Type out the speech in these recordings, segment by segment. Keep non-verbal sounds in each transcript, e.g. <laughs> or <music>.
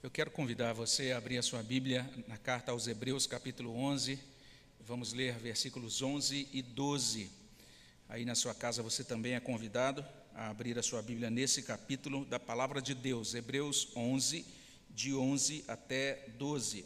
Eu quero convidar você a abrir a sua Bíblia na carta aos Hebreus, capítulo 11. Vamos ler versículos 11 e 12. Aí na sua casa você também é convidado a abrir a sua Bíblia nesse capítulo da palavra de Deus, Hebreus 11, de 11 até 12.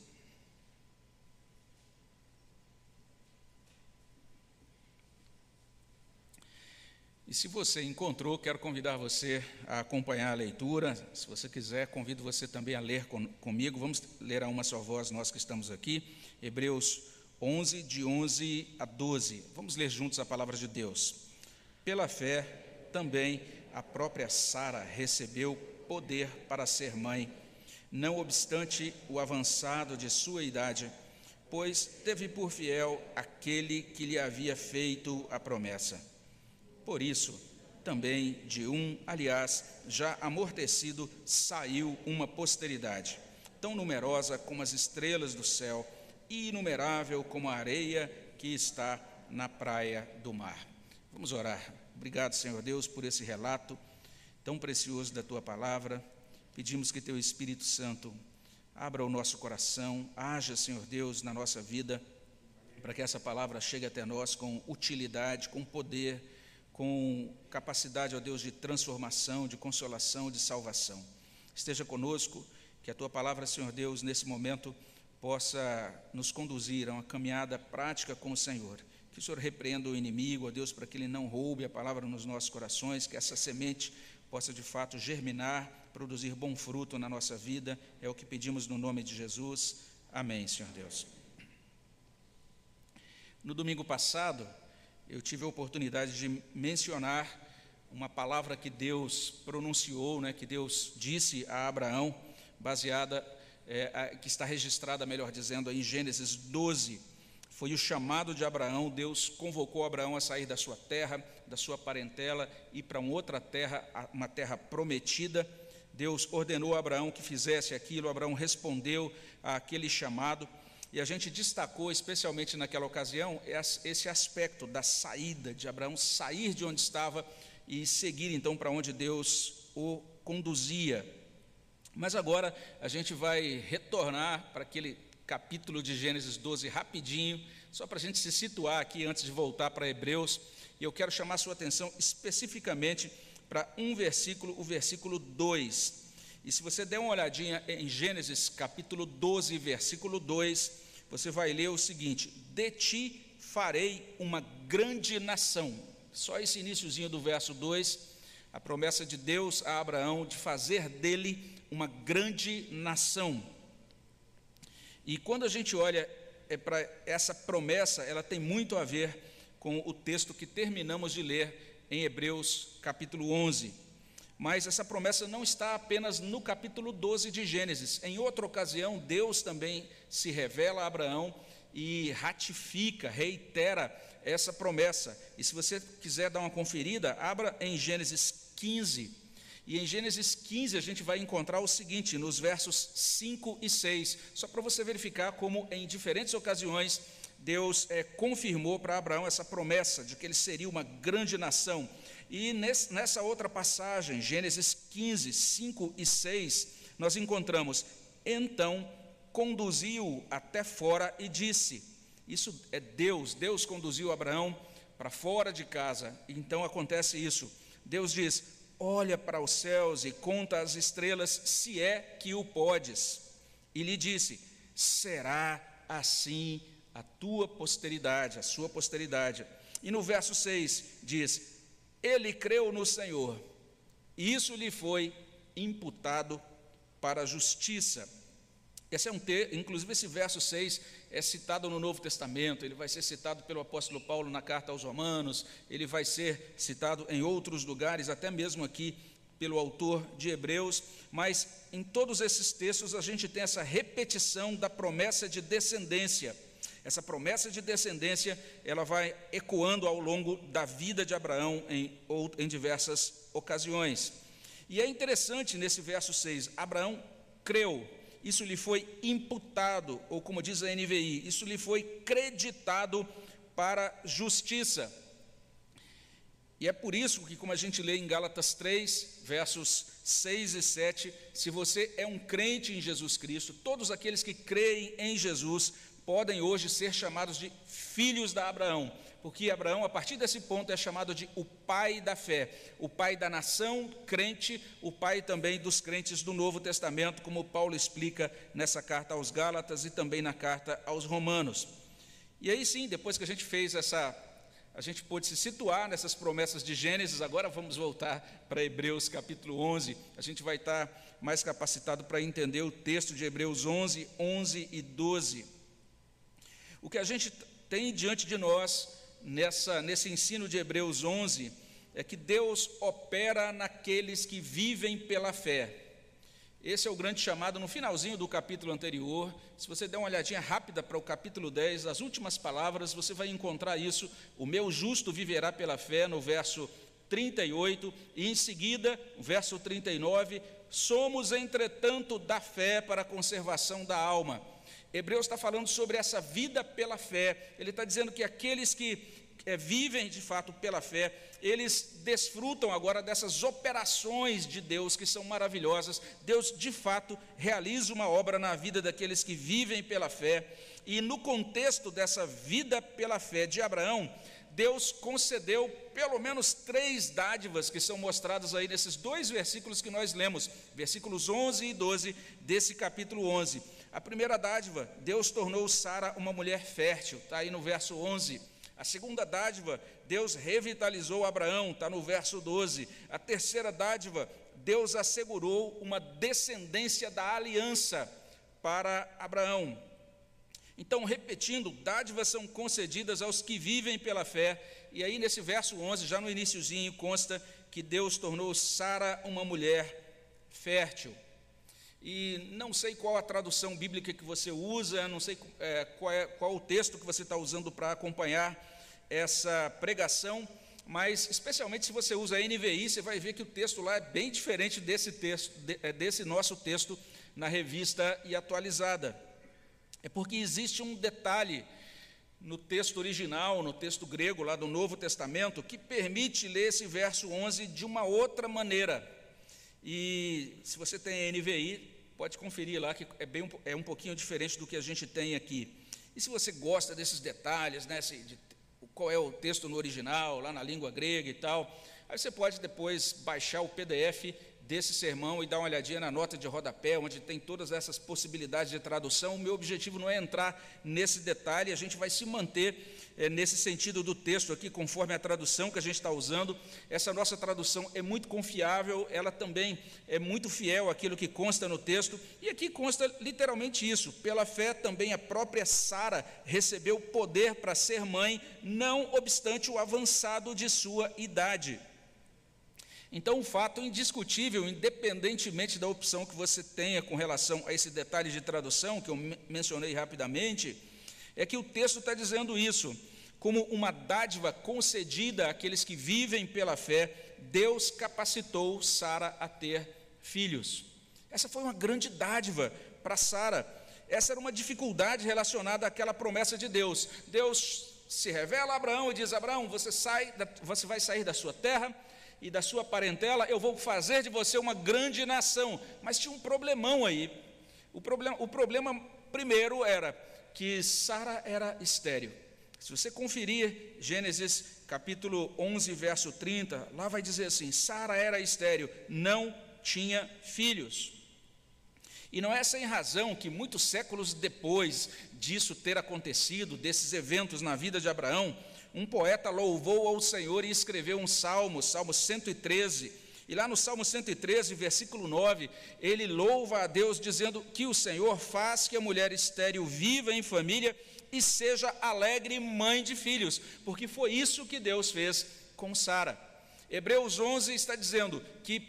E se você encontrou, quero convidar você a acompanhar a leitura. Se você quiser, convido você também a ler com, comigo. Vamos ler a uma só voz, nós que estamos aqui. Hebreus 11, de 11 a 12. Vamos ler juntos a palavra de Deus. Pela fé, também a própria Sara recebeu poder para ser mãe, não obstante o avançado de sua idade, pois teve por fiel aquele que lhe havia feito a promessa. Por isso, também de um, aliás, já amortecido, saiu uma posteridade, tão numerosa como as estrelas do céu e inumerável como a areia que está na praia do mar. Vamos orar. Obrigado, Senhor Deus, por esse relato tão precioso da tua palavra. Pedimos que teu Espírito Santo abra o nosso coração, haja, Senhor Deus, na nossa vida, para que essa palavra chegue até nós com utilidade, com poder com capacidade, ó Deus, de transformação, de consolação, de salvação. Esteja conosco, que a tua palavra, Senhor Deus, nesse momento possa nos conduzir a uma caminhada prática com o Senhor. Que o Senhor repreenda o inimigo, ó Deus, para que ele não roube a palavra nos nossos corações, que essa semente possa de fato germinar, produzir bom fruto na nossa vida. É o que pedimos no nome de Jesus. Amém, Senhor Deus. No domingo passado, eu tive a oportunidade de mencionar uma palavra que Deus pronunciou, né, que Deus disse a Abraão, baseada, é, que está registrada, melhor dizendo, em Gênesis 12. Foi o chamado de Abraão, Deus convocou Abraão a sair da sua terra, da sua parentela, e para uma outra terra, uma terra prometida. Deus ordenou a Abraão que fizesse aquilo, Abraão respondeu àquele chamado. E a gente destacou, especialmente naquela ocasião, esse aspecto da saída de Abraão, sair de onde estava e seguir então para onde Deus o conduzia. Mas agora a gente vai retornar para aquele capítulo de Gênesis 12 rapidinho, só para a gente se situar aqui antes de voltar para Hebreus. E eu quero chamar sua atenção especificamente para um versículo, o versículo 2. E se você der uma olhadinha em Gênesis capítulo 12, versículo 2, você vai ler o seguinte: De ti farei uma grande nação. Só esse iníciozinho do verso 2, a promessa de Deus a Abraão de fazer dele uma grande nação. E quando a gente olha é para essa promessa, ela tem muito a ver com o texto que terminamos de ler em Hebreus capítulo 11. Mas essa promessa não está apenas no capítulo 12 de Gênesis. Em outra ocasião, Deus também se revela a Abraão e ratifica, reitera essa promessa. E se você quiser dar uma conferida, abra em Gênesis 15. E em Gênesis 15 a gente vai encontrar o seguinte, nos versos 5 e 6, só para você verificar como em diferentes ocasiões Deus é, confirmou para Abraão essa promessa de que ele seria uma grande nação. E nessa outra passagem, Gênesis 15, 5 e 6, nós encontramos: Então conduziu até fora e disse: Isso é Deus, Deus conduziu Abraão para fora de casa. Então acontece isso. Deus diz: Olha para os céus e conta as estrelas, se é que o podes. E lhe disse: Será assim a tua posteridade, a sua posteridade. E no verso 6 diz: Ele creu no Senhor, e isso lhe foi imputado para a justiça. Esse é um ter, inclusive esse verso 6 é citado no Novo Testamento, ele vai ser citado pelo apóstolo Paulo na carta aos Romanos, ele vai ser citado em outros lugares, até mesmo aqui pelo autor de Hebreus, mas em todos esses textos a gente tem essa repetição da promessa de descendência. Essa promessa de descendência, ela vai ecoando ao longo da vida de Abraão em, em diversas ocasiões. E é interessante nesse verso 6, Abraão creu, isso lhe foi imputado, ou como diz a NVI, isso lhe foi creditado para justiça. E é por isso que, como a gente lê em Gálatas 3, versos 6 e 7. Se você é um crente em Jesus Cristo, todos aqueles que creem em Jesus podem hoje ser chamados de filhos da Abraão, porque Abraão, a partir desse ponto, é chamado de o pai da fé, o pai da nação crente, o pai também dos crentes do Novo Testamento, como Paulo explica nessa carta aos Gálatas e também na carta aos Romanos. E aí sim, depois que a gente fez essa a gente pôde se situar nessas promessas de Gênesis, agora vamos voltar para Hebreus capítulo 11. A gente vai estar mais capacitado para entender o texto de Hebreus 11, 11 e 12. O que a gente tem diante de nós nessa, nesse ensino de Hebreus 11 é que Deus opera naqueles que vivem pela fé. Esse é o grande chamado no finalzinho do capítulo anterior. Se você der uma olhadinha rápida para o capítulo 10, as últimas palavras, você vai encontrar isso. O meu justo viverá pela fé, no verso 38, e em seguida, verso 39, somos, entretanto, da fé para a conservação da alma. Hebreus está falando sobre essa vida pela fé. Ele está dizendo que aqueles que é, vivem de fato pela fé, eles desfrutam agora dessas operações de Deus que são maravilhosas. Deus de fato realiza uma obra na vida daqueles que vivem pela fé, e no contexto dessa vida pela fé de Abraão, Deus concedeu pelo menos três dádivas que são mostradas aí nesses dois versículos que nós lemos, versículos 11 e 12 desse capítulo 11. A primeira dádiva, Deus tornou Sara uma mulher fértil, está aí no verso 11. A segunda dádiva, Deus revitalizou Abraão, está no verso 12. A terceira dádiva, Deus assegurou uma descendência da aliança para Abraão. Então, repetindo, dádivas são concedidas aos que vivem pela fé. E aí, nesse verso 11, já no iníciozinho, consta que Deus tornou Sara uma mulher fértil. E não sei qual a tradução bíblica que você usa, não sei é, qual, é, qual o texto que você está usando para acompanhar essa pregação, mas especialmente se você usa a NVI, você vai ver que o texto lá é bem diferente desse texto, é, desse nosso texto na revista e atualizada. É porque existe um detalhe no texto original, no texto grego lá do Novo Testamento, que permite ler esse verso 11 de uma outra maneira. E se você tem a NVI, pode conferir lá que é, bem, é um pouquinho diferente do que a gente tem aqui. E se você gosta desses detalhes, né, de qual é o texto no original, lá na língua grega e tal. Aí você pode depois baixar o PDF desse sermão e dar uma olhadinha na nota de rodapé, onde tem todas essas possibilidades de tradução. O meu objetivo não é entrar nesse detalhe, a gente vai se manter é, nesse sentido do texto aqui, conforme a tradução que a gente está usando. Essa nossa tradução é muito confiável, ela também é muito fiel àquilo que consta no texto, e aqui consta literalmente isso: pela fé também a própria Sara recebeu poder para ser mãe, não obstante o avançado de sua idade. Então, um fato indiscutível, independentemente da opção que você tenha com relação a esse detalhe de tradução que eu mencionei rapidamente, é que o texto está dizendo isso, como uma dádiva concedida àqueles que vivem pela fé, Deus capacitou Sara a ter filhos. Essa foi uma grande dádiva para Sara. Essa era uma dificuldade relacionada àquela promessa de Deus. Deus se revela a Abraão e diz: Abraão, você, sai, você vai sair da sua terra e da sua parentela, eu vou fazer de você uma grande nação. Mas tinha um problemão aí. O problema, o problema primeiro era que Sara era estéril. Se você conferir Gênesis capítulo 11, verso 30, lá vai dizer assim: Sara era estéril, não tinha filhos. E não é sem razão que muitos séculos depois disso ter acontecido, desses eventos na vida de Abraão, um poeta louvou ao Senhor e escreveu um salmo, Salmo 113, e lá no Salmo 113, versículo 9, ele louva a Deus dizendo que o Senhor faz que a mulher estéril viva em família e seja alegre mãe de filhos, porque foi isso que Deus fez com Sara. Hebreus 11 está dizendo que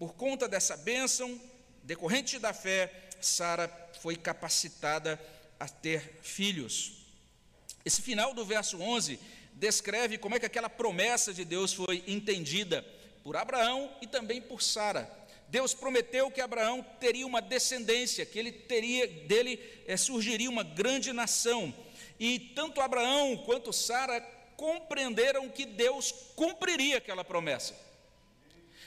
por conta dessa bênção decorrente da fé, Sara foi capacitada a ter filhos. Esse final do verso 11 descreve como é que aquela promessa de Deus foi entendida por Abraão e também por Sara. Deus prometeu que Abraão teria uma descendência, que ele teria dele é, surgiria uma grande nação. E tanto Abraão quanto Sara compreenderam que Deus cumpriria aquela promessa.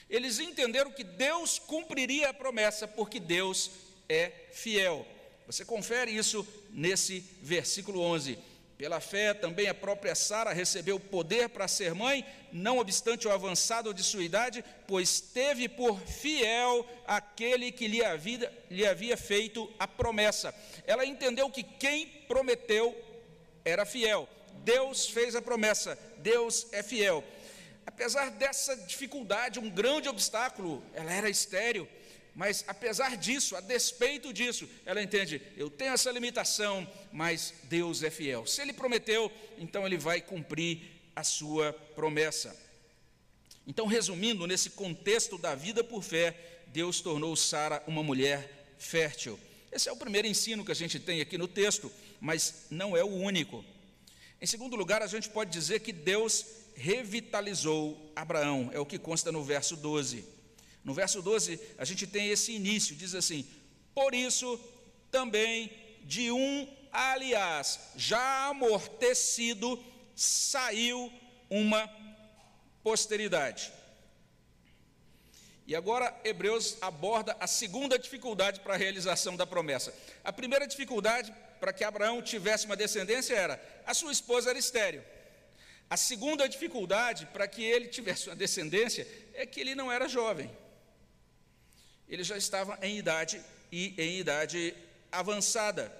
eles entenderam que Deus cumpriria a promessa, porque Deus é fiel. Você confere isso nesse versículo 11. Pela fé, também a própria Sara recebeu poder para ser mãe, não obstante o avançado de sua idade, pois teve por fiel aquele que lhe havia, lhe havia feito a promessa. Ela entendeu que quem prometeu era fiel. Deus fez a promessa, Deus é fiel. Apesar dessa dificuldade, um grande obstáculo, ela era estéril. Mas apesar disso, a despeito disso, ela entende: eu tenho essa limitação, mas Deus é fiel. Se Ele prometeu, então Ele vai cumprir a sua promessa. Então, resumindo, nesse contexto da vida por fé, Deus tornou Sara uma mulher fértil. Esse é o primeiro ensino que a gente tem aqui no texto, mas não é o único. Em segundo lugar, a gente pode dizer que Deus revitalizou Abraão, é o que consta no verso 12. No verso 12, a gente tem esse início, diz assim: Por isso também de um, aliás, já amortecido, saiu uma posteridade. E agora Hebreus aborda a segunda dificuldade para a realização da promessa. A primeira dificuldade para que Abraão tivesse uma descendência era a sua esposa era estéril. A segunda dificuldade para que ele tivesse uma descendência é que ele não era jovem. Ele já estava em idade e em idade avançada.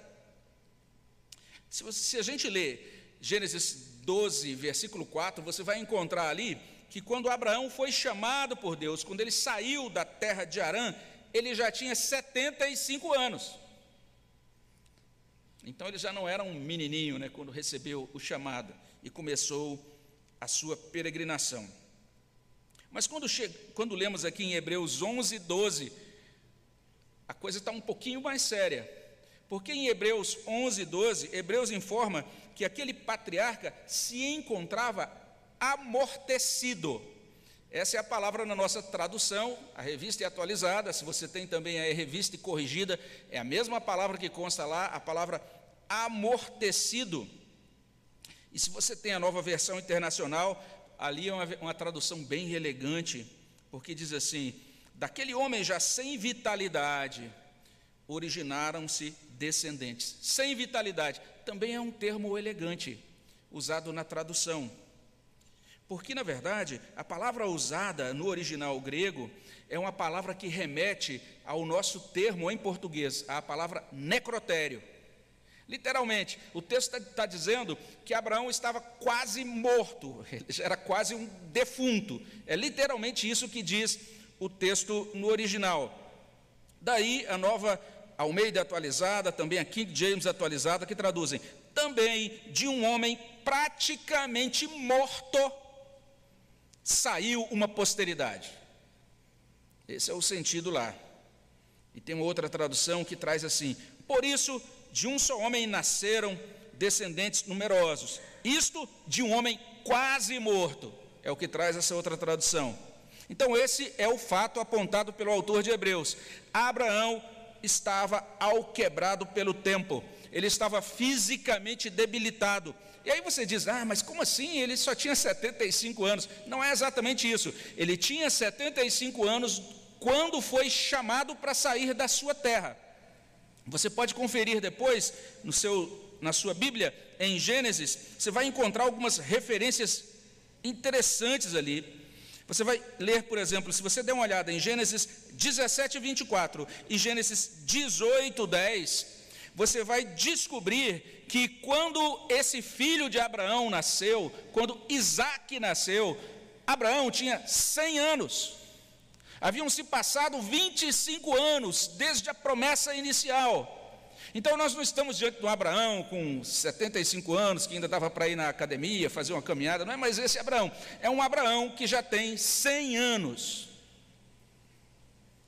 Se, você, se a gente lê Gênesis 12, versículo 4, você vai encontrar ali que quando Abraão foi chamado por Deus, quando ele saiu da terra de Arã, ele já tinha 75 anos. Então ele já não era um menininho, né, quando recebeu o chamado e começou a sua peregrinação. Mas quando, quando lemos aqui em Hebreus 11, 12, a coisa está um pouquinho mais séria. Porque em Hebreus 11, 12, Hebreus informa que aquele patriarca se encontrava amortecido. Essa é a palavra na nossa tradução, a revista é atualizada, se você tem também a revista corrigida, é a mesma palavra que consta lá, a palavra amortecido. E se você tem a nova versão internacional, ali é uma, uma tradução bem elegante, porque diz assim: daquele homem já sem vitalidade, originaram-se descendentes. Sem vitalidade também é um termo elegante, usado na tradução. Porque, na verdade, a palavra usada no original grego é uma palavra que remete ao nosso termo em português, a palavra necrotério. Literalmente, o texto está tá dizendo que Abraão estava quase morto, <laughs> ele era quase um defunto. É literalmente isso que diz o texto no original. Daí a nova Almeida atualizada, também a King James atualizada, que traduzem também de um homem praticamente morto saiu uma posteridade. Esse é o sentido lá. E tem uma outra tradução que traz assim: por isso de um só homem nasceram descendentes numerosos. Isto de um homem quase morto, é o que traz essa outra tradução. Então, esse é o fato apontado pelo autor de Hebreus. Abraão estava alquebrado pelo tempo, ele estava fisicamente debilitado. E aí você diz: ah, mas como assim? Ele só tinha 75 anos. Não é exatamente isso. Ele tinha 75 anos quando foi chamado para sair da sua terra. Você pode conferir depois no seu, na sua Bíblia, em Gênesis, você vai encontrar algumas referências interessantes ali. Você vai ler, por exemplo, se você der uma olhada em Gênesis 17, 24 e Gênesis 18, 10, você vai descobrir que quando esse filho de Abraão nasceu, quando Isaac nasceu, Abraão tinha 100 anos. Haviam se passado 25 anos desde a promessa inicial. Então nós não estamos diante um Abraão com 75 anos, que ainda dava para ir na academia, fazer uma caminhada, não é mais esse Abraão. É um Abraão que já tem 100 anos.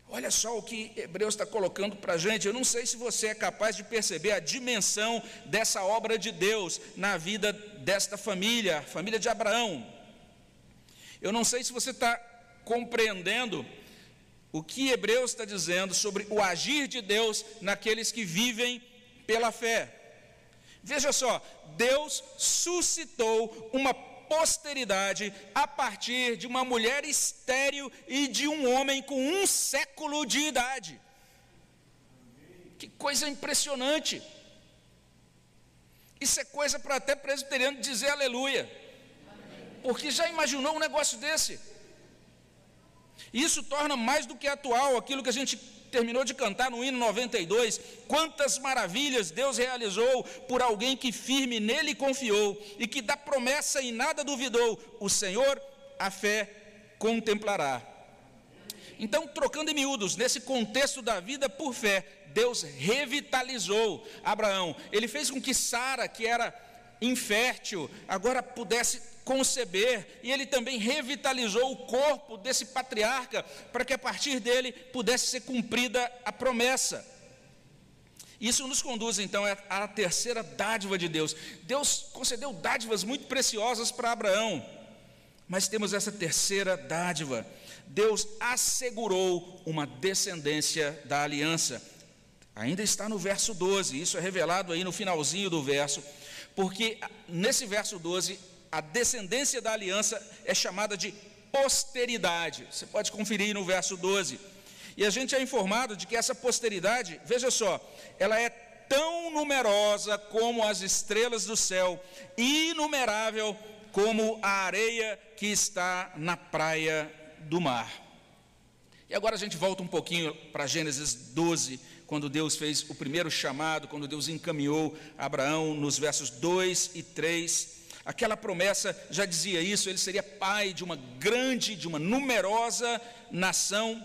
Olha só o que Hebreus está colocando para a gente. Eu não sei se você é capaz de perceber a dimensão dessa obra de Deus na vida desta família, família de Abraão. Eu não sei se você está compreendendo o que Hebreus está dizendo sobre o agir de Deus naqueles que vivem pela fé. Veja só, Deus suscitou uma posteridade a partir de uma mulher estéril e de um homem com um século de idade. Que coisa impressionante! Isso é coisa para até presbiteriano dizer aleluia. Porque já imaginou um negócio desse? Isso torna mais do que atual aquilo que a gente terminou de cantar no hino 92. Quantas maravilhas Deus realizou por alguém que firme nele confiou e que da promessa em nada duvidou. O Senhor a fé contemplará. Então, trocando em miúdos, nesse contexto da vida por fé, Deus revitalizou Abraão. Ele fez com que Sara, que era infértil, agora pudesse conceber, e ele também revitalizou o corpo desse patriarca, para que a partir dele pudesse ser cumprida a promessa. Isso nos conduz então à terceira dádiva de Deus. Deus concedeu dádivas muito preciosas para Abraão, mas temos essa terceira dádiva. Deus assegurou uma descendência da aliança. Ainda está no verso 12, isso é revelado aí no finalzinho do verso, porque nesse verso 12 a descendência da aliança é chamada de posteridade. Você pode conferir no verso 12. E a gente é informado de que essa posteridade, veja só, ela é tão numerosa como as estrelas do céu, inumerável como a areia que está na praia do mar. E agora a gente volta um pouquinho para Gênesis 12, quando Deus fez o primeiro chamado, quando Deus encaminhou Abraão nos versos 2 e 3. Aquela promessa já dizia isso, ele seria pai de uma grande, de uma numerosa nação.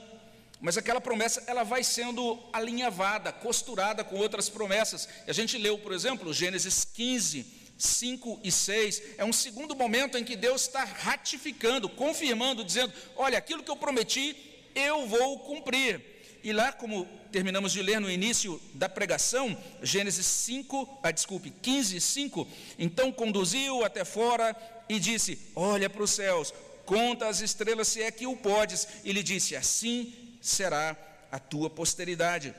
Mas aquela promessa ela vai sendo alinhavada, costurada com outras promessas. A gente leu, por exemplo, Gênesis 15, 5 e 6. É um segundo momento em que Deus está ratificando, confirmando, dizendo: Olha, aquilo que eu prometi, eu vou cumprir. E lá, como terminamos de ler no início da pregação, Gênesis 5, ah, desculpe, 15, 5. Então conduziu até fora e disse: Olha para os céus, conta as estrelas se é que o podes. E lhe disse: Assim será a tua posteridade.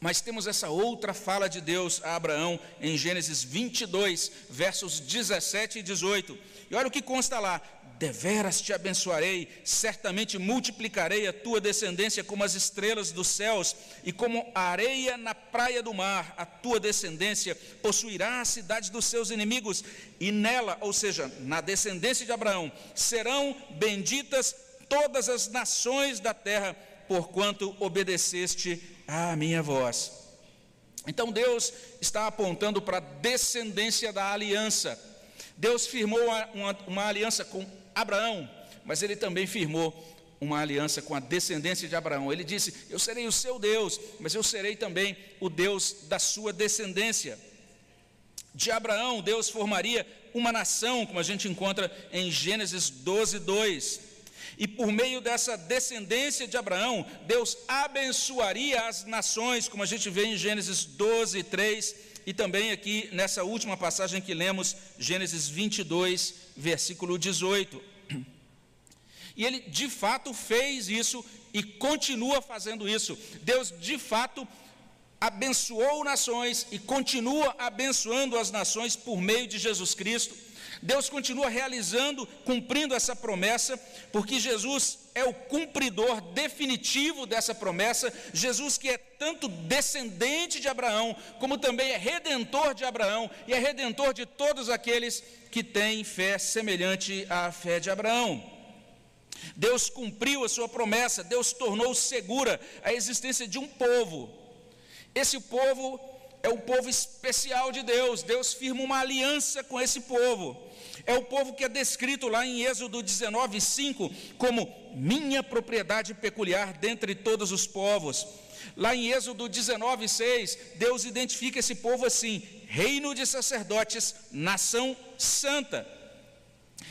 Mas temos essa outra fala de Deus a Abraão em Gênesis 22, versos 17 e 18. E olha o que consta lá: deveras te abençoarei, certamente multiplicarei a tua descendência como as estrelas dos céus e como areia na praia do mar. A tua descendência possuirá a cidade dos seus inimigos, e nela, ou seja, na descendência de Abraão, serão benditas todas as nações da terra, porquanto obedeceste à minha voz. Então Deus está apontando para a descendência da aliança. Deus firmou uma, uma aliança com Abraão, mas ele também firmou uma aliança com a descendência de Abraão. Ele disse: Eu serei o seu Deus, mas eu serei também o Deus da sua descendência. De Abraão, Deus formaria uma nação, como a gente encontra em Gênesis 12, 2. E por meio dessa descendência de Abraão, Deus abençoaria as nações, como a gente vê em Gênesis 12, 3, e também aqui nessa última passagem que lemos, Gênesis 22, versículo 18. E ele de fato fez isso e continua fazendo isso. Deus de fato abençoou nações e continua abençoando as nações por meio de Jesus Cristo. Deus continua realizando, cumprindo essa promessa, porque Jesus é o cumpridor definitivo dessa promessa. Jesus, que é tanto descendente de Abraão, como também é redentor de Abraão e é redentor de todos aqueles que têm fé semelhante à fé de Abraão. Deus cumpriu a sua promessa, Deus tornou segura a existência de um povo. Esse povo é o povo especial de Deus, Deus firma uma aliança com esse povo. É o povo que é descrito lá em Êxodo 19, 5, como minha propriedade peculiar dentre todos os povos. Lá em Êxodo 19, 6, Deus identifica esse povo assim: reino de sacerdotes, nação santa.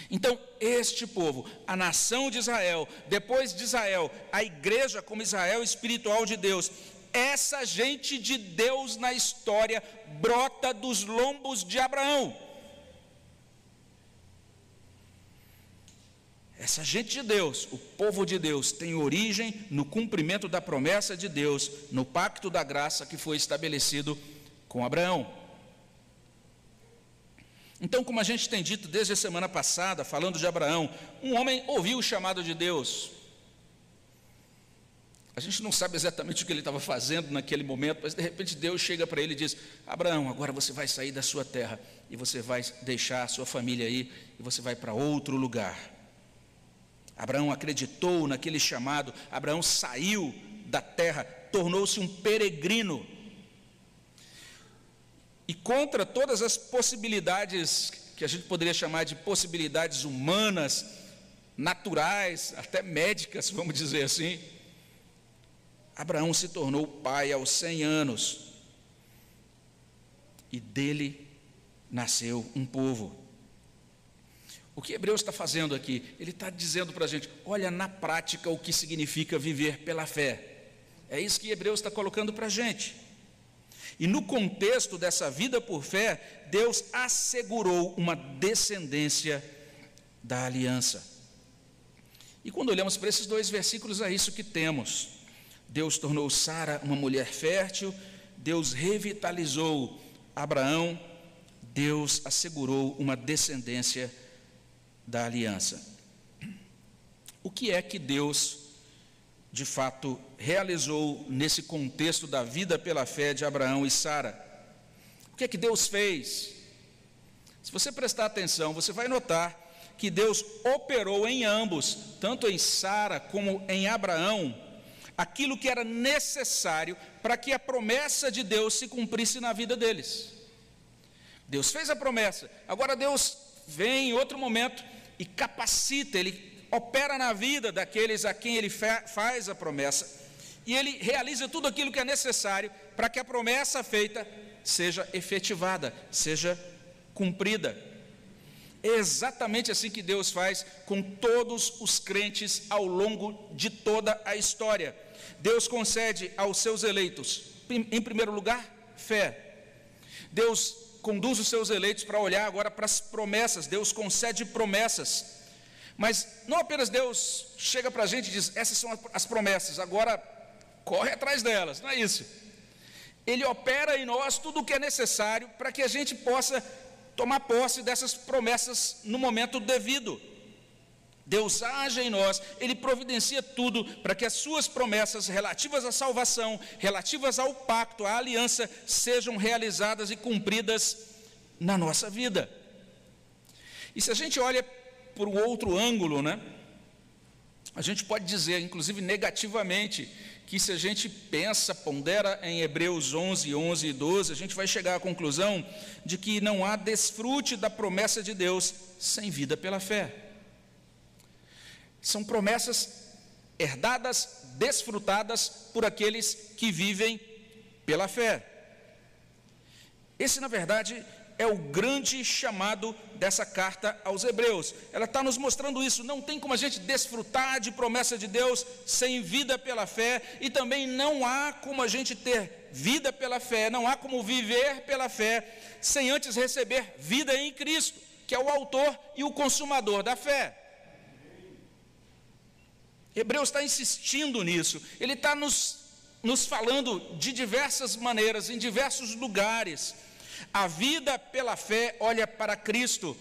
Então, este povo, a nação de Israel, depois de Israel, a igreja como Israel espiritual de Deus, essa gente de Deus na história brota dos lombos de Abraão. Essa gente de Deus, o povo de Deus, tem origem no cumprimento da promessa de Deus, no pacto da graça que foi estabelecido com Abraão. Então, como a gente tem dito desde a semana passada, falando de Abraão, um homem ouviu o chamado de Deus. A gente não sabe exatamente o que ele estava fazendo naquele momento, mas de repente Deus chega para ele e diz: Abraão, agora você vai sair da sua terra e você vai deixar a sua família aí e você vai para outro lugar. Abraão acreditou naquele chamado, Abraão saiu da terra, tornou-se um peregrino. E contra todas as possibilidades que a gente poderia chamar de possibilidades humanas, naturais, até médicas, vamos dizer assim, Abraão se tornou pai aos 100 anos. E dele nasceu um povo. O que Hebreus está fazendo aqui? Ele está dizendo para a gente: olha na prática o que significa viver pela fé. É isso que Hebreus está colocando para a gente. E no contexto dessa vida por fé, Deus assegurou uma descendência da aliança. E quando olhamos para esses dois versículos, é isso que temos. Deus tornou Sara uma mulher fértil, Deus revitalizou Abraão, Deus assegurou uma descendência da aliança. O que é que Deus, de fato, realizou nesse contexto da vida pela fé de Abraão e Sara? O que é que Deus fez? Se você prestar atenção, você vai notar que Deus operou em ambos, tanto em Sara como em Abraão, aquilo que era necessário para que a promessa de Deus se cumprisse na vida deles. Deus fez a promessa, agora Deus vem em outro momento e capacita, Ele opera na vida daqueles a quem Ele faz a promessa, e Ele realiza tudo aquilo que é necessário para que a promessa feita seja efetivada, seja cumprida. É exatamente assim que Deus faz com todos os crentes ao longo de toda a história. Deus concede aos seus eleitos, em primeiro lugar, fé. Deus conduz os seus eleitos para olhar agora para as promessas, Deus concede promessas. Mas não apenas Deus chega para a gente e diz: essas são as promessas, agora corre atrás delas, não é isso. Ele opera em nós tudo o que é necessário para que a gente possa tomar posse dessas promessas no momento devido. Deus age em nós, Ele providencia tudo para que as suas promessas relativas à salvação, relativas ao pacto, à aliança, sejam realizadas e cumpridas na nossa vida. E se a gente olha por um outro ângulo, né? A gente pode dizer, inclusive negativamente, que se a gente pensa, pondera em Hebreus 11, 11 e 12, a gente vai chegar à conclusão de que não há desfrute da promessa de Deus sem vida pela fé. São promessas herdadas, desfrutadas por aqueles que vivem pela fé. Esse, na verdade, é o grande chamado dessa carta aos Hebreus. Ela está nos mostrando isso. Não tem como a gente desfrutar de promessa de Deus sem vida pela fé, e também não há como a gente ter vida pela fé, não há como viver pela fé sem antes receber vida em Cristo, que é o autor e o consumador da fé. Hebreus está insistindo nisso, ele está nos, nos falando de diversas maneiras, em diversos lugares. A vida pela fé olha para Cristo,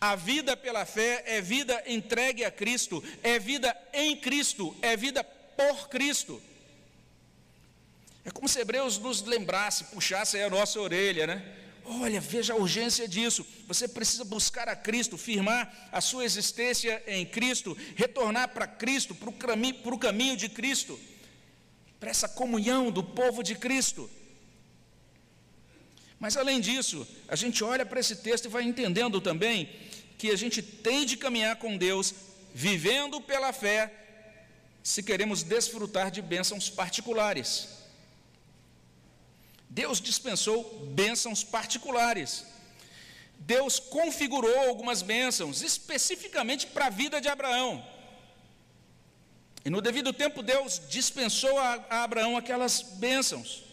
a vida pela fé é vida entregue a Cristo, é vida em Cristo, é vida por Cristo. É como se Hebreus nos lembrasse, puxasse a nossa orelha, né? Olha, veja a urgência disso. Você precisa buscar a Cristo, firmar a sua existência em Cristo, retornar para Cristo, para o caminho, de Cristo, para essa comunhão do povo de Cristo. Mas além disso, a gente olha para esse texto e vai entendendo também que a gente tem de caminhar com Deus, vivendo pela fé, se queremos desfrutar de bênçãos particulares. Deus dispensou bênçãos particulares. Deus configurou algumas bênçãos especificamente para a vida de Abraão. E no devido tempo, Deus dispensou a, a Abraão aquelas bênçãos.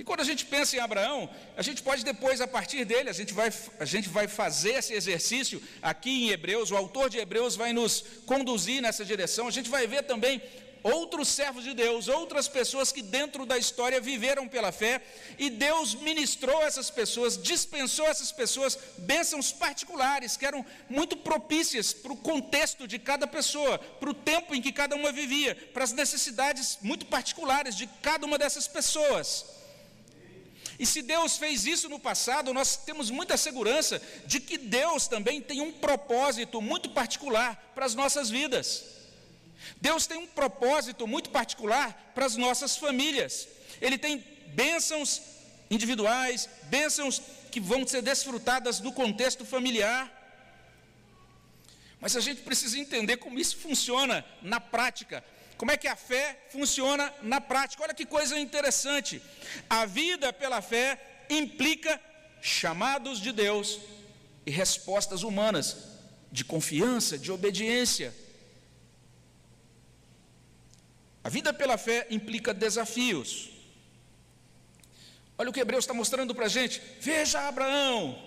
E quando a gente pensa em Abraão, a gente pode depois, a partir dele, a gente vai, a gente vai fazer esse exercício aqui em Hebreus, o autor de Hebreus vai nos conduzir nessa direção, a gente vai ver também outros servos de Deus, outras pessoas que dentro da história viveram pela fé, e Deus ministrou essas pessoas, dispensou essas pessoas bênçãos particulares, que eram muito propícias para o contexto de cada pessoa, para o tempo em que cada uma vivia, para as necessidades muito particulares de cada uma dessas pessoas. E se Deus fez isso no passado, nós temos muita segurança de que Deus também tem um propósito muito particular para as nossas vidas. Deus tem um propósito muito particular para as nossas famílias. Ele tem bênçãos individuais, bênçãos que vão ser desfrutadas no contexto familiar. Mas a gente precisa entender como isso funciona na prática. Como é que a fé funciona na prática? Olha que coisa interessante. A vida pela fé implica chamados de Deus e respostas humanas de confiança, de obediência. A vida pela fé implica desafios. Olha o que Hebreus está mostrando para a gente. Veja Abraão.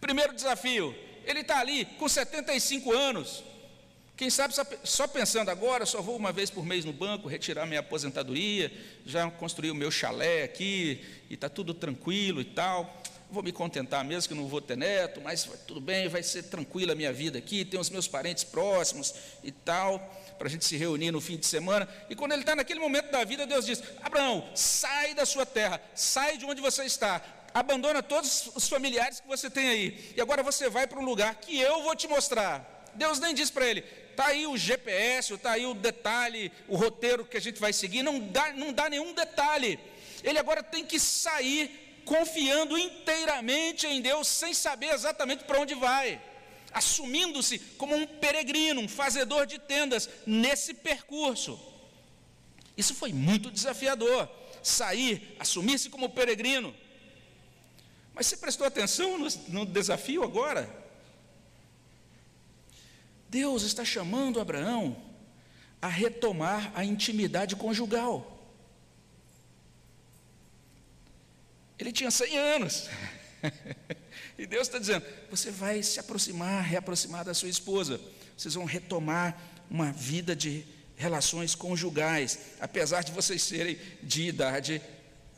Primeiro desafio. Ele está ali com 75 anos. Quem sabe só, pensando agora, só vou uma vez por mês no banco retirar minha aposentadoria, já construí o meu chalé aqui e está tudo tranquilo e tal. Vou me contentar mesmo que não vou ter neto, mas tudo bem, vai ser tranquila a minha vida aqui. Tem os meus parentes próximos e tal para a gente se reunir no fim de semana. E quando ele está naquele momento da vida, Deus diz: Abraão, sai da sua terra, sai de onde você está, abandona todos os familiares que você tem aí, e agora você vai para um lugar que eu vou te mostrar. Deus nem diz para ele: está aí o GPS, está aí o detalhe, o roteiro que a gente vai seguir, não dá, não dá nenhum detalhe. Ele agora tem que sair confiando inteiramente em Deus, sem saber exatamente para onde vai assumindo-se como um peregrino, um fazedor de tendas nesse percurso. Isso foi muito desafiador, sair, assumir-se como peregrino. Mas você prestou atenção no, no desafio agora? Deus está chamando Abraão a retomar a intimidade conjugal. Ele tinha 100 anos. <laughs> E Deus está dizendo: você vai se aproximar, reaproximar da sua esposa. Vocês vão retomar uma vida de relações conjugais, apesar de vocês serem de idade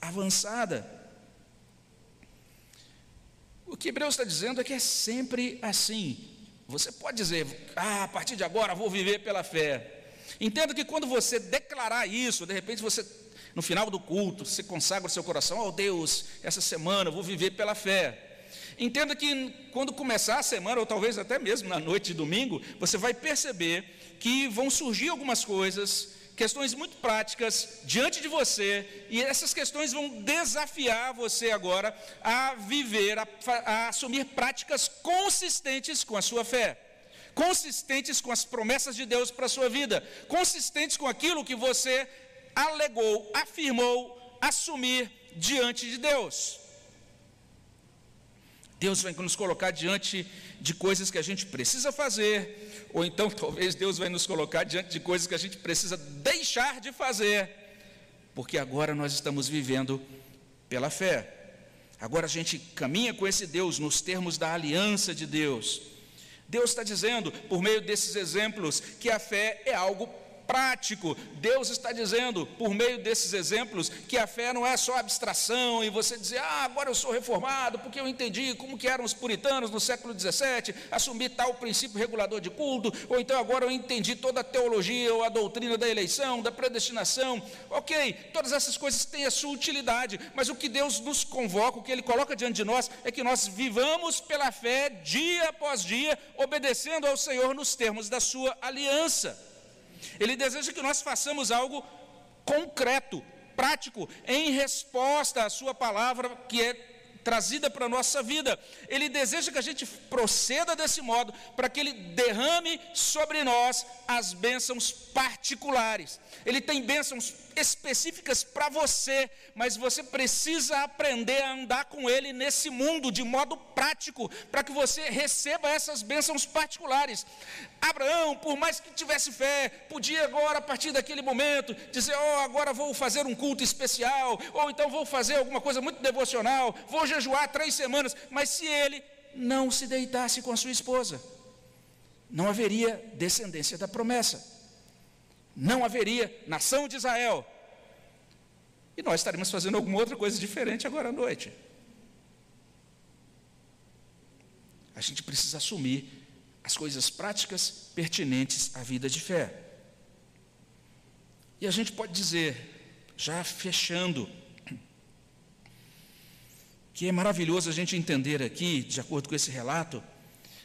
avançada. O que Hebreus está dizendo é que é sempre assim. Você pode dizer, ah, a partir de agora vou viver pela fé. Entenda que quando você declarar isso, de repente você, no final do culto, você consagra o seu coração, oh Deus, essa semana eu vou viver pela fé. Entenda que quando começar a semana, ou talvez até mesmo na noite de domingo, você vai perceber que vão surgir algumas coisas, questões muito práticas diante de você, e essas questões vão desafiar você agora a viver, a, a assumir práticas consistentes com a sua fé consistentes com as promessas de Deus para a sua vida, consistentes com aquilo que você alegou, afirmou, assumir diante de Deus. Deus vai nos colocar diante de coisas que a gente precisa fazer, ou então <laughs> talvez Deus vai nos colocar diante de coisas que a gente precisa deixar de fazer, porque agora nós estamos vivendo pela fé. Agora a gente caminha com esse Deus nos termos da aliança de Deus. Deus está dizendo, por meio desses exemplos, que a fé é algo prático. Deus está dizendo, por meio desses exemplos, que a fé não é só abstração e você dizer, ah, agora eu sou reformado, porque eu entendi como que eram os puritanos no século XVII, assumi tal princípio regulador de culto, ou então agora eu entendi toda a teologia ou a doutrina da eleição, da predestinação. Ok, todas essas coisas têm a sua utilidade, mas o que Deus nos convoca, o que Ele coloca diante de nós, é que nós vivamos pela fé dia após dia, obedecendo ao Senhor nos termos da sua aliança. Ele deseja que nós façamos algo concreto, prático, em resposta à Sua palavra, que é trazida para a nossa vida. Ele deseja que a gente proceda desse modo, para que Ele derrame sobre nós as bênçãos particulares. Ele tem bênçãos específicas para você, mas você precisa aprender a andar com Ele nesse mundo de modo prático, para que você receba essas bênçãos particulares. Abraão, por mais que tivesse fé, podia agora, a partir daquele momento, dizer: Oh, agora vou fazer um culto especial, ou então vou fazer alguma coisa muito devocional, vou jejuar três semanas, mas se ele não se deitasse com a sua esposa, não haveria descendência da promessa. Não haveria nação de Israel. E nós estaremos fazendo alguma outra coisa diferente agora à noite. A gente precisa assumir as coisas práticas pertinentes à vida de fé. E a gente pode dizer, já fechando, <clears throat> que é maravilhoso a gente entender aqui, de acordo com esse relato,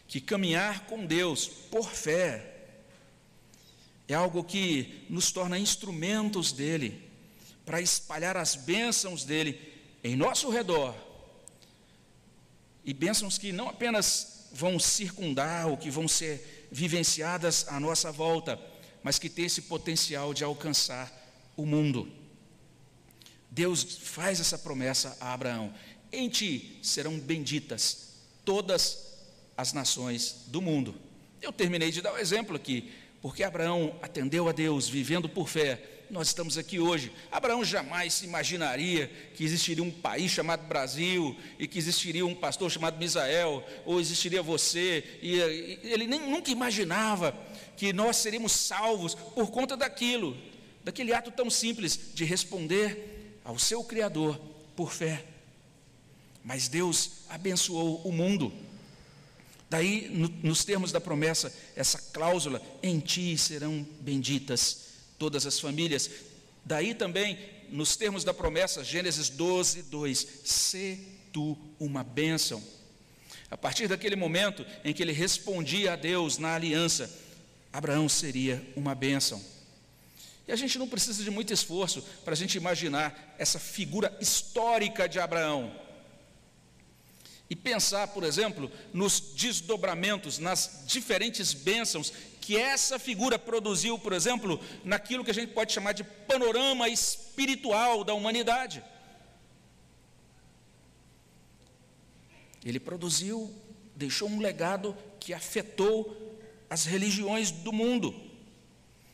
que caminhar com Deus por fé é algo que nos torna instrumentos dele para espalhar as bênçãos dele em nosso redor. E bênçãos que não apenas vão circundar ou que vão ser vivenciadas à nossa volta, mas que têm esse potencial de alcançar o mundo. Deus faz essa promessa a Abraão: em ti serão benditas todas as nações do mundo. Eu terminei de dar o um exemplo aqui, porque Abraão atendeu a Deus, vivendo por fé. Nós estamos aqui hoje. Abraão jamais se imaginaria que existiria um país chamado Brasil e que existiria um pastor chamado Misael, ou existiria você. E ele nem, nunca imaginava que nós seríamos salvos por conta daquilo, daquele ato tão simples de responder ao seu Criador por fé. Mas Deus abençoou o mundo. Daí, no, nos termos da promessa, essa cláusula: em ti serão benditas todas as famílias. Daí também, nos termos da promessa, Gênesis 12, 2: se tu uma bênção. A partir daquele momento em que ele respondia a Deus na aliança, Abraão seria uma bênção. E a gente não precisa de muito esforço para a gente imaginar essa figura histórica de Abraão e pensar, por exemplo, nos desdobramentos, nas diferentes bênçãos que essa figura produziu, por exemplo, naquilo que a gente pode chamar de panorama espiritual da humanidade. Ele produziu, deixou um legado que afetou as religiões do mundo.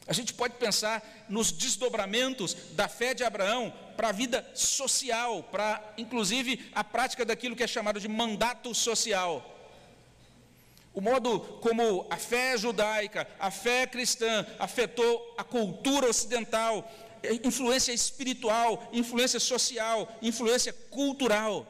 A gente pode pensar nos desdobramentos da fé de Abraão para a vida social, para inclusive a prática daquilo que é chamado de mandato social. O modo como a fé judaica, a fé cristã afetou a cultura ocidental, influência espiritual, influência social, influência cultural.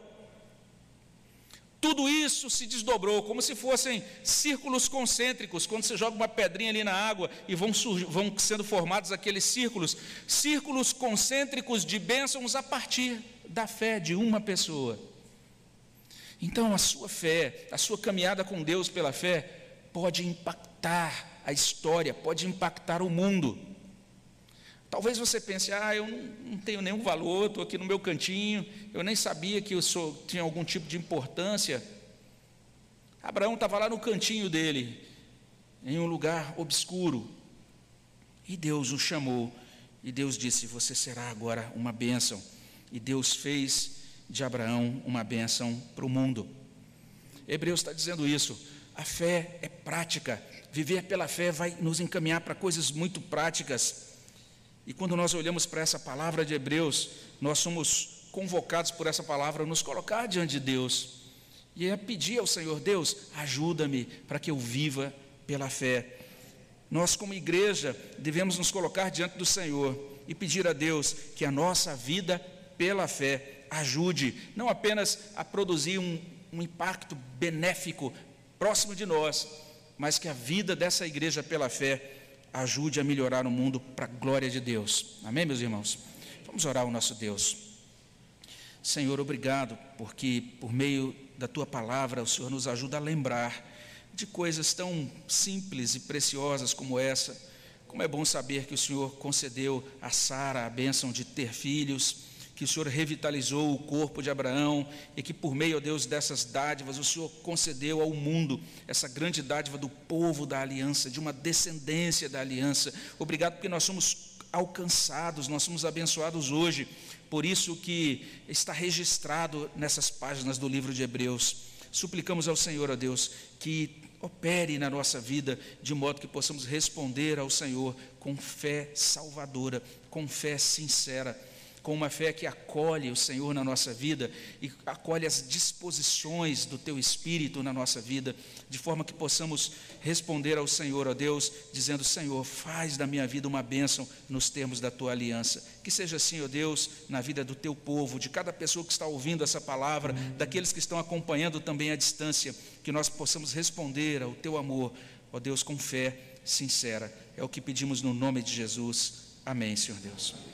Tudo isso se desdobrou, como se fossem círculos concêntricos, quando você joga uma pedrinha ali na água e vão, vão sendo formados aqueles círculos, círculos concêntricos de bênçãos a partir da fé de uma pessoa. Então, a sua fé, a sua caminhada com Deus pela fé, pode impactar a história, pode impactar o mundo. Talvez você pense, ah, eu não tenho nenhum valor, estou aqui no meu cantinho, eu nem sabia que eu sou, tinha algum tipo de importância. Abraão estava lá no cantinho dele, em um lugar obscuro, e Deus o chamou, e Deus disse: Você será agora uma bênção. E Deus fez de Abraão uma bênção para o mundo. Hebreus está dizendo isso. A fé é prática, viver pela fé vai nos encaminhar para coisas muito práticas. E quando nós olhamos para essa palavra de Hebreus, nós somos convocados por essa palavra a nos colocar diante de Deus e a pedir ao Senhor: Deus, ajuda-me para que eu viva pela fé. Nós, como igreja, devemos nos colocar diante do Senhor e pedir a Deus que a nossa vida pela fé ajude, não apenas a produzir um, um impacto benéfico próximo de nós, mas que a vida dessa igreja pela fé ajude a melhorar o mundo para a glória de Deus. Amém, meus irmãos? Vamos orar ao nosso Deus. Senhor, obrigado, porque por meio da tua palavra o Senhor nos ajuda a lembrar de coisas tão simples e preciosas como essa. Como é bom saber que o Senhor concedeu a Sara a bênção de ter filhos que o Senhor revitalizou o corpo de Abraão e que por meio, ó Deus, dessas dádivas, o Senhor concedeu ao mundo essa grande dádiva do povo da aliança, de uma descendência da aliança. Obrigado porque nós somos alcançados, nós somos abençoados hoje. Por isso que está registrado nessas páginas do livro de Hebreus. Suplicamos ao Senhor, ó Deus, que opere na nossa vida de modo que possamos responder ao Senhor com fé salvadora, com fé sincera com uma fé que acolhe o Senhor na nossa vida e acolhe as disposições do teu espírito na nossa vida, de forma que possamos responder ao Senhor, ó Deus, dizendo: Senhor, faz da minha vida uma bênção nos termos da tua aliança. Que seja assim, ó Deus, na vida do teu povo, de cada pessoa que está ouvindo essa palavra, daqueles que estão acompanhando também à distância, que nós possamos responder ao teu amor, ó Deus, com fé sincera. É o que pedimos no nome de Jesus. Amém, Senhor Deus.